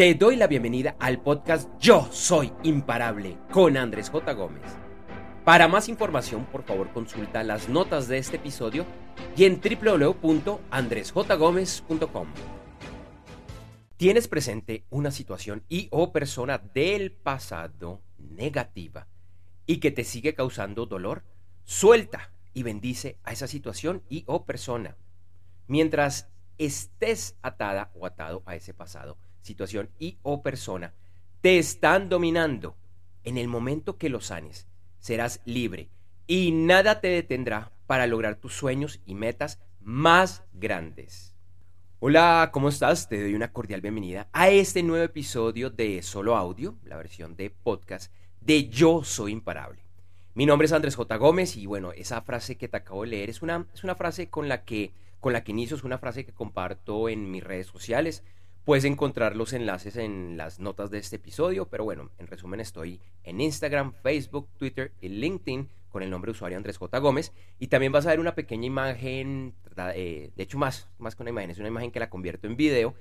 Te doy la bienvenida al podcast Yo Soy Imparable con Andrés J. Gómez. Para más información, por favor, consulta las notas de este episodio y en www.andresjgomez.com. ¿Tienes presente una situación y o persona del pasado negativa y que te sigue causando dolor? Suelta y bendice a esa situación y o persona. Mientras estés atada o atado a ese pasado, situación y o persona te están dominando, en el momento que lo sanes, serás libre y nada te detendrá para lograr tus sueños y metas más grandes. Hola, ¿cómo estás? Te doy una cordial bienvenida a este nuevo episodio de Solo Audio, la versión de podcast de Yo Soy Imparable. Mi nombre es Andrés J. Gómez y bueno, esa frase que te acabo de leer es una, es una frase con la, que, con la que inicio, es una frase que comparto en mis redes sociales. Puedes encontrar los enlaces en las notas de este episodio, pero bueno, en resumen estoy en Instagram, Facebook, Twitter y LinkedIn con el nombre de usuario Andrés J. Gómez. Y también vas a ver una pequeña imagen, eh, de hecho más, más que una imagen, es una imagen que la convierto en video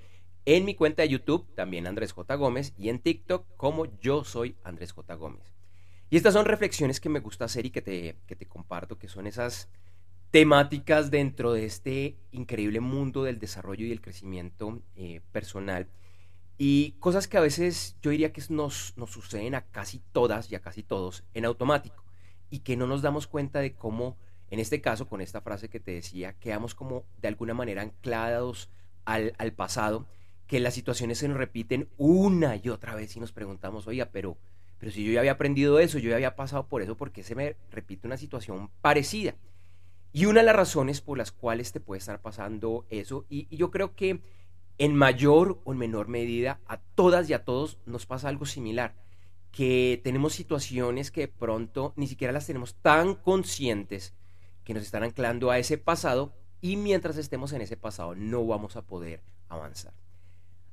en mi cuenta de YouTube, también Andrés J. Gómez, y en TikTok como yo soy Andrés J. Gómez. Y estas son reflexiones que me gusta hacer y que te, que te comparto, que son esas temáticas dentro de este increíble mundo del desarrollo y el crecimiento eh, personal. Y cosas que a veces yo diría que nos, nos suceden a casi todas y a casi todos en automático. Y que no nos damos cuenta de cómo, en este caso, con esta frase que te decía, quedamos como de alguna manera anclados al, al pasado, que las situaciones se nos repiten una y otra vez y nos preguntamos, oiga, pero, pero si yo ya había aprendido eso, yo ya había pasado por eso, ¿por qué se me repite una situación parecida? Y una de las razones por las cuales te puede estar pasando eso, y, yo creo que en mayor o en menor medida a todas y a todos nos pasa algo similar, que tenemos situaciones que de pronto ni siquiera las tenemos tan conscientes que nos están anclando a ese pasado y mientras estemos en ese pasado no vamos a poder avanzar.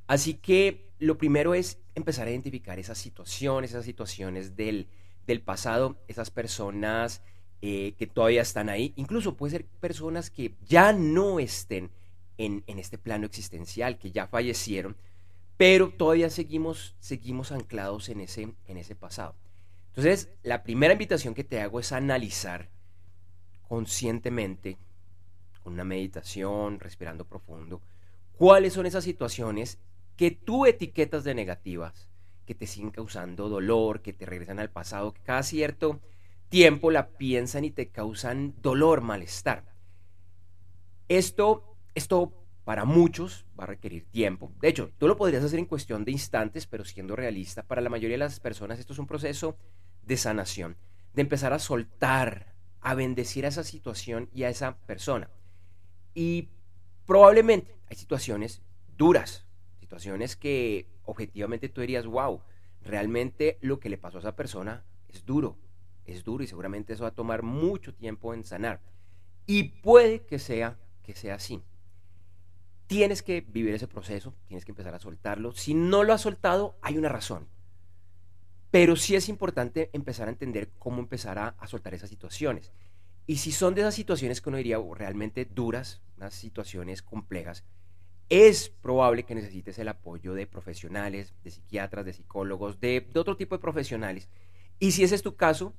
Así que lo primero es empezar a identificar esas situaciones, esas situaciones del, del pasado, esas personas eh, que todavía están ahí. Incluso puede ser personas que ya no estén en, este plano existencial, que ya fallecieron, pero todavía seguimos, seguimos anclados en ese, en ese pasado. Entonces, la primera invitación que te hago es analizar conscientemente, con una meditación, respirando profundo, cuáles son esas situaciones que tú etiquetas de negativas, que te siguen causando dolor, que te regresan al pasado, que cada cierto tiempo la piensan y te causan dolor, malestar. Esto, esto para muchos va a requerir tiempo. De hecho, tú lo podrías hacer en cuestión de instantes, pero siendo realista, para la mayoría de las personas esto es un proceso de sanación, de empezar a soltar, a bendecir a esa situación y a esa persona. Y probablemente hay situaciones duras, situaciones que objetivamente tú dirías, wow, realmente lo que le pasó a esa persona es duro, es duro y seguramente eso va a tomar mucho tiempo en sanar. Y puede que sea, que sea así. Tienes que vivir ese proceso, tienes que empezar a soltarlo. Si no lo has soltado, hay una razón. Pero sí es importante empezar a entender cómo empezar a, soltar esas situaciones. Y si son de esas situaciones que uno diría oh, realmente duras, unas situaciones complejas, es probable que necesites el apoyo de profesionales, de psiquiatras, de psicólogos, de, de otro tipo de profesionales. Y si ese es tu caso,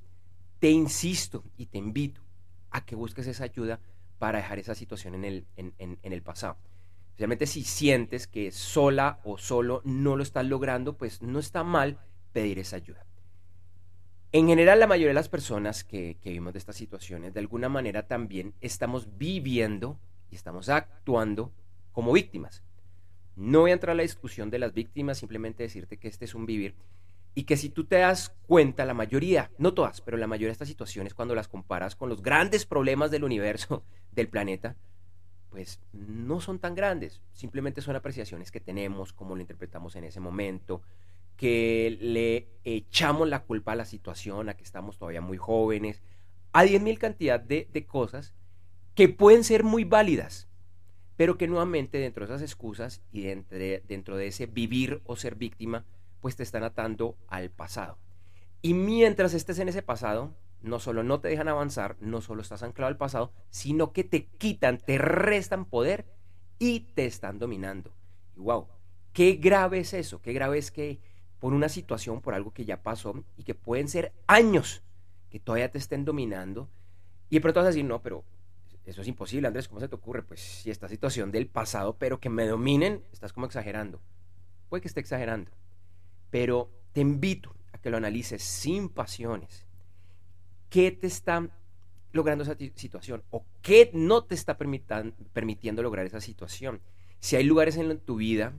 te insisto y te invito a que busques esa ayuda para dejar esa situación en el, pasado. Especialmente si sientes que sola o solo no lo estás logrando, pues no está mal pedir esa ayuda. En general, la mayoría de las personas que, que vimos de estas situaciones, de alguna manera también estamos viviendo y estamos actuando como víctimas. No voy a entrar a la discusión de las víctimas, simplemente decirte que este es un vivir y que si tú te das cuenta, la mayoría, no todas, pero la mayoría de estas situaciones, cuando las comparas con los grandes problemas del universo, del planeta, pues no son tan grandes. Simplemente son apreciaciones que tenemos, como lo interpretamos en ese momento, que le echamos la culpa a la situación, a que estamos todavía muy jóvenes, a 10.000 cantidad de, de cosas que pueden ser muy válidas, pero que nuevamente dentro de esas excusas y dentro de, dentro de ese vivir o ser víctima, pues te están atando al pasado. Y mientras estés en ese pasado, no solo no te dejan avanzar, no solo estás anclado al pasado, sino que te quitan, te restan poder y te están dominando. Y wow, qué grave es eso, qué grave es que por una situación, por algo que ya pasó y que pueden ser años que todavía te estén dominando y de pronto vas a decir, no, pero eso es imposible, Andrés, ¿cómo se te ocurre? Pues si esta situación del pasado, pero que me dominen, estás como exagerando. Puede que esté exagerando, pero te invito a que lo analices sin pasiones. ¿Qué te está logrando esa situación? ¿O qué no te está permitiendo lograr esa situación? Si hay lugares en tu vida,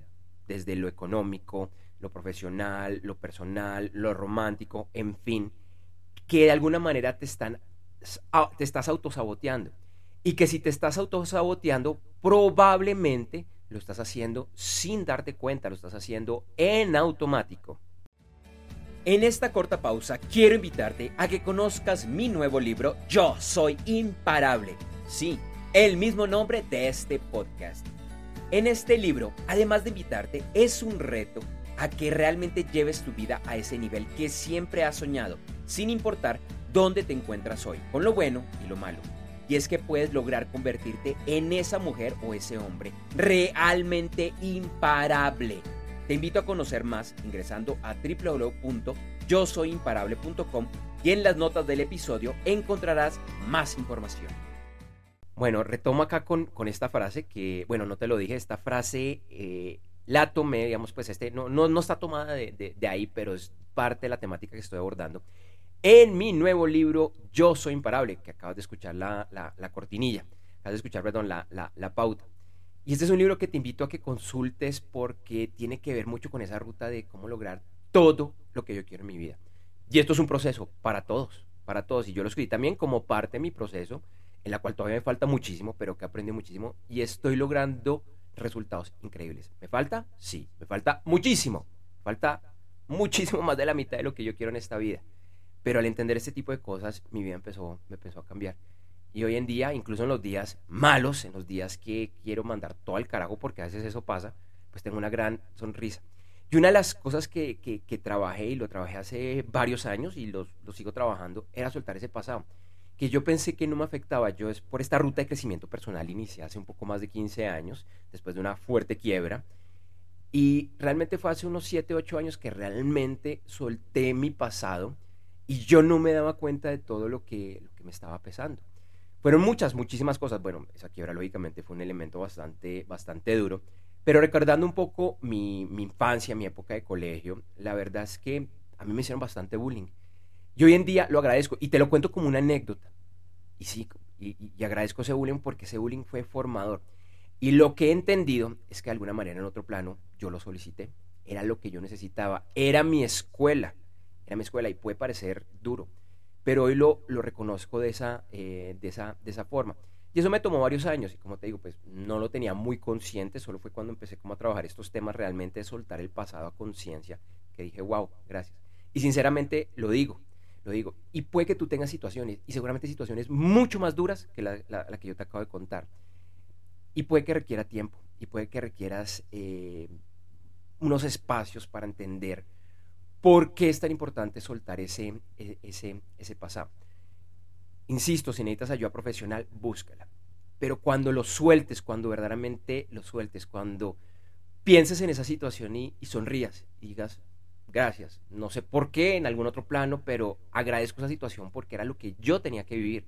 desde lo económico, lo profesional, lo personal, lo romántico, en fin, que de alguna manera te están te estás autosaboteando y que si te estás autosaboteando, probablemente lo estás haciendo sin darte cuenta, lo estás haciendo en automático. En esta corta pausa quiero invitarte a que conozcas mi nuevo libro Yo Soy Imparable. Sí, el mismo nombre de este podcast. En este libro, además de invitarte, es un reto a que realmente lleves tu vida a ese nivel que siempre has soñado, sin importar dónde te encuentras hoy, con lo bueno y lo malo y es que puedes lograr convertirte en esa mujer o ese hombre realmente imparable. Te invito a conocer más ingresando a www.yosoyimparable.com y en las notas del episodio encontrarás más información. Bueno, retomo acá con, con esta frase que, bueno, no te lo dije, esta frase eh, la tomé, digamos, pues este, no, no, no está tomada de, de ahí, pero es parte de la temática que estoy abordando en mi nuevo libro Yo Soy Imparable, que acabas de escuchar la, cortinilla, acabas de escuchar, perdón, la, la, pauta. Y este es un libro que te invito a que consultes porque tiene que ver mucho con esa ruta de cómo lograr todo lo que yo quiero en mi vida. Y esto es un proceso para todos, para todos. Y yo lo escribí también como parte de mi proceso, en la cual todavía me falta muchísimo, pero que aprendí muchísimo y estoy logrando resultados increíbles. ¿Me falta? Sí, me falta muchísimo. Falta muchísimo más de la mitad de lo que yo quiero en esta vida. Pero al entender este tipo de cosas, mi vida empezó, me empezó a cambiar. Y hoy en día, incluso en los días malos, en los días que quiero mandar todo al carajo, porque a veces eso pasa, pues tengo una gran sonrisa. Y una de las cosas que, que, trabajé, y lo trabajé hace varios años y lo, lo, sigo trabajando, era soltar ese pasado. Que yo pensé que no me afectaba. Yo es por esta ruta de crecimiento personal inicié hace un poco más de 15 años, después de una fuerte quiebra. Y realmente fue hace unos 7, 8 años que realmente solté mi pasado y yo no me daba cuenta de todo lo que, lo que me estaba pesando. Fueron muchas, muchísimas cosas. Bueno, esa quiebra lógicamente fue un elemento bastante, bastante duro. Pero recordando un poco mi, mi, infancia, mi época de colegio, la verdad es que a mí me hicieron bastante bullying. Y hoy en día lo agradezco y te lo cuento como una anécdota. Y sí, y, y agradezco ese bullying porque ese bullying fue formador. Y lo que he entendido es que de alguna manera en otro plano yo lo solicité. Era lo que yo necesitaba. Era mi escuela era mi escuela y puede parecer duro, pero hoy lo, reconozco de esa, eh, de, esa, forma. Y eso me tomó varios años y como te digo, pues no lo tenía muy consciente, solo fue cuando empecé como a trabajar estos temas realmente de soltar el pasado a conciencia, que dije, wow, gracias. Y sinceramente lo digo, lo digo. Y puede que tú tengas situaciones, y seguramente situaciones mucho más duras que la, la, que yo te acabo de contar. Y puede que requiera tiempo, y puede que requieras eh, unos espacios para entender ¿Por qué es tan importante soltar ese, e, ese, ese pasado? Insisto, si necesitas ayuda profesional, búscala. Pero cuando lo sueltes, cuando verdaderamente lo sueltes, cuando pienses en esa situación y, sonrías digas, gracias, no sé por qué en algún otro plano, pero agradezco esa situación porque era lo que yo tenía que vivir.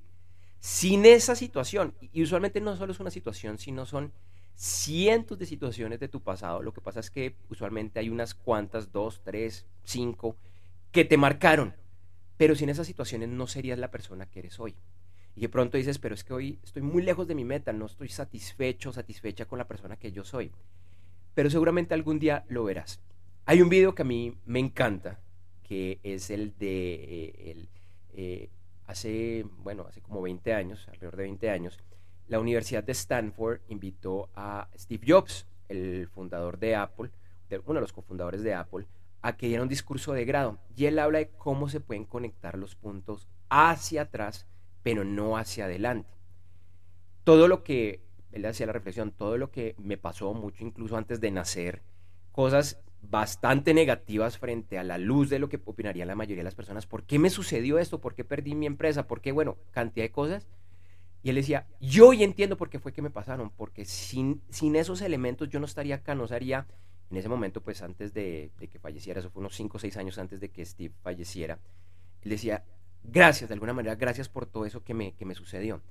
Sin esa situación, y usualmente no solo es una situación, sino son cientos de situaciones de tu pasado. Lo que pasa es que usualmente hay unas cuantas, dos, tres, cinco, que te marcaron. Pero sin esas situaciones no serías la persona que eres hoy. Y de pronto dices, pero es que hoy estoy muy lejos de mi meta, no estoy satisfecho, satisfecha con la persona que yo soy. Pero seguramente algún día lo verás. Hay un video que a mí me encanta, que es el de eh, el, eh, hace, bueno, hace como 20 años, alrededor de 20 años, la Universidad de Stanford invitó a Steve Jobs, el fundador de Apple, uno de los cofundadores de Apple, a que diera un discurso de grado. Y él habla de cómo se pueden conectar los puntos hacia atrás, pero no hacia adelante. Todo lo que, él hacía la reflexión, todo lo que me pasó mucho incluso antes de nacer, cosas bastante negativas frente a la luz de lo que opinaría la mayoría de las personas. ¿Por qué me sucedió esto? ¿Por qué perdí mi empresa? ¿Por qué? Bueno, cantidad de cosas y él decía, yo hoy entiendo por qué fue que me pasaron, porque sin, sin esos elementos yo no estaría acá, no sería En ese momento, pues antes de, que falleciera, eso fue unos 5 o 6 años antes de que Steve falleciera, él decía, gracias, de alguna manera, gracias por todo eso que me, que me sucedió.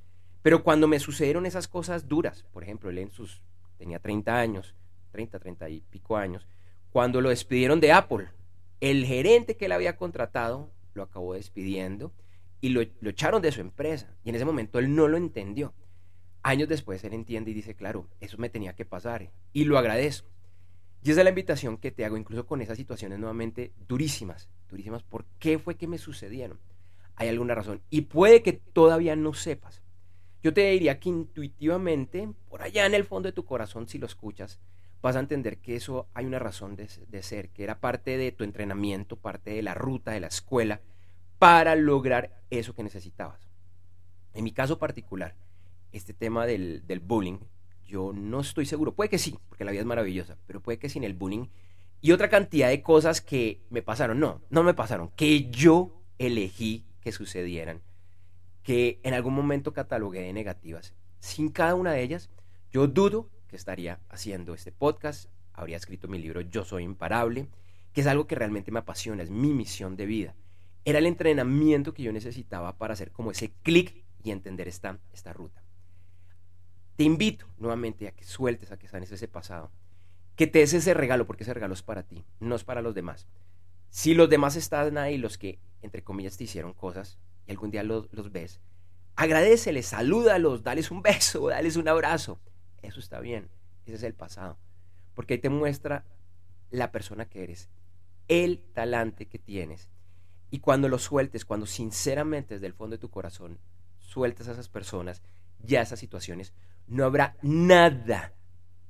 Pero cuando me sucedieron esas cosas duras, por ejemplo, él en sus, tenía 30 años, 30, 30 y pico años, cuando lo despidieron de Apple, el gerente que él había contratado lo acabó despidiendo y lo, lo, echaron de su empresa. Y en ese momento él no lo entendió. Años después él entiende y dice, claro, eso me tenía que pasar y lo agradezco. Y esa es la invitación que te hago, incluso con esas situaciones nuevamente durísimas, durísimas. ¿Por qué fue que me sucedieron? Hay alguna razón. Y puede que todavía no sepas. Yo te diría que intuitivamente, por allá en el fondo de tu corazón, si lo escuchas, vas a entender que eso hay una razón de, de ser, que era parte de tu entrenamiento, parte de la ruta, de la escuela, para lograr eso que necesitabas. En mi caso particular, este tema del, del bullying, yo no estoy seguro. Puede que sí, porque la vida es maravillosa, pero puede que sin el bullying y otra cantidad de cosas que me pasaron. No, no me pasaron, que yo elegí que sucedieran, que en algún momento catalogué de negativas. Sin cada una de ellas, yo dudo que estaría haciendo este podcast, habría escrito mi libro Yo Soy Imparable, que es algo que realmente me apasiona, es mi misión de vida. Era el entrenamiento que yo necesitaba para hacer como ese clic y entender esta, esta ruta. Te invito nuevamente a que sueltes, a que sanes ese pasado, que te des ese regalo, porque ese regalo es para ti, no es para los demás. Si los demás están ahí, los que, entre comillas, te hicieron cosas, y algún día los, los ves, agradeceles, salúdalos, dales un beso, dales un abrazo. Eso está bien, ese es el pasado. Porque ahí te muestra la persona que eres, el talante que tienes. Y cuando lo sueltes, cuando sinceramente desde el fondo de tu corazón sueltas a esas personas y a esas situaciones, no habrá nada,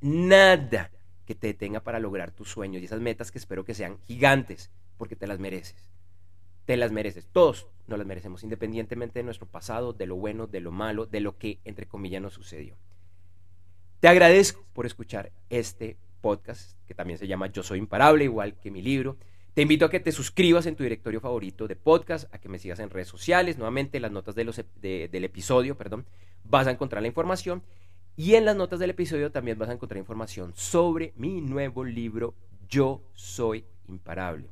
nada que te detenga para lograr tus sueños y esas metas que espero que sean gigantes, porque te las mereces. Te las mereces. Todos nos las merecemos, independientemente de nuestro pasado, de lo bueno, de lo malo, de lo que, entre comillas, nos sucedió. Te agradezco por escuchar este podcast, que también se llama Yo Soy Imparable, igual que mi libro. Te invito a que te suscribas en tu directorio favorito de podcast, a que me sigas en redes sociales. Nuevamente, las notas del episodio, perdón, vas a encontrar la información. Y en las notas del episodio también vas a encontrar información sobre mi nuevo libro Yo Soy Imparable.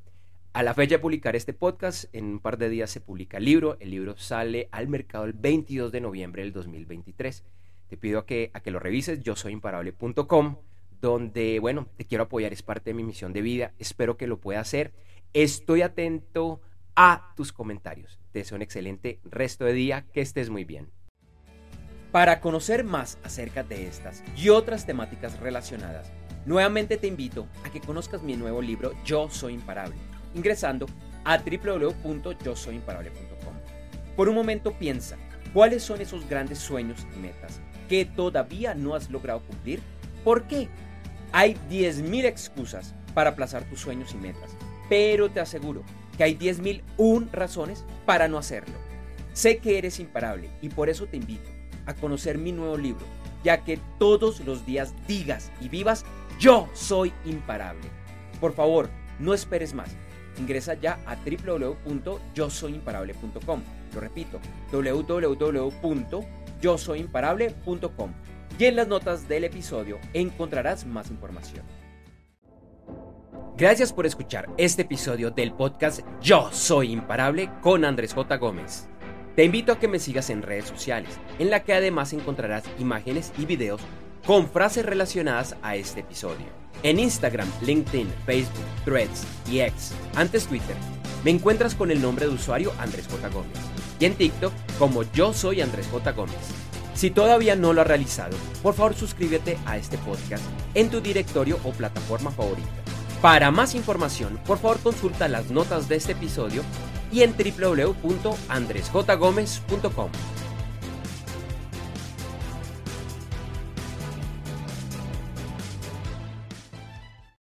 A la fecha de publicar este podcast, en un par de días se publica el libro. El libro sale al mercado el 22 de noviembre del 2023. Te pido a que, a que lo revises, yo soy imparable.com, donde, bueno, te quiero apoyar, es parte de mi misión de vida. Espero que lo pueda hacer. Estoy atento a tus comentarios. Te deseo un excelente resto de día, que estés muy bien. Para conocer más acerca de estas y otras temáticas relacionadas, nuevamente te invito a que conozcas mi nuevo libro Yo Soy Imparable, ingresando a www.yosoyimparable.com. Por un momento piensa, ¿cuáles son esos grandes sueños y metas que todavía no has logrado cumplir? ¿Por qué? Hay 10.000 excusas para aplazar tus sueños y metas, pero te aseguro que hay 10.001 razones para no hacerlo. Sé que eres imparable y por eso te invito a conocer mi nuevo libro, ya que todos los días digas y vivas, yo soy imparable. Por favor, no esperes más. Ingresa ya a www.yosoyimparable.com. Lo repito, www.yosoyimparable.com. Y en las notas del episodio encontrarás más información. Gracias por escuchar este episodio del podcast Yo Soy Imparable con Andrés J. Gómez. Te invito a que me sigas en redes sociales, en la que además encontrarás imágenes y videos con frases relacionadas a este episodio. En Instagram, LinkedIn, Facebook, Threads y X, antes Twitter, me encuentras con el nombre de usuario Andrés J. Gómez y en TikTok como yo soy Andrés J. Gómez. Si todavía no lo has realizado, por favor suscríbete a este podcast en tu directorio o plataforma favorita. Para más información, por favor consulta las notas de este episodio y en www.andresjgomez.com.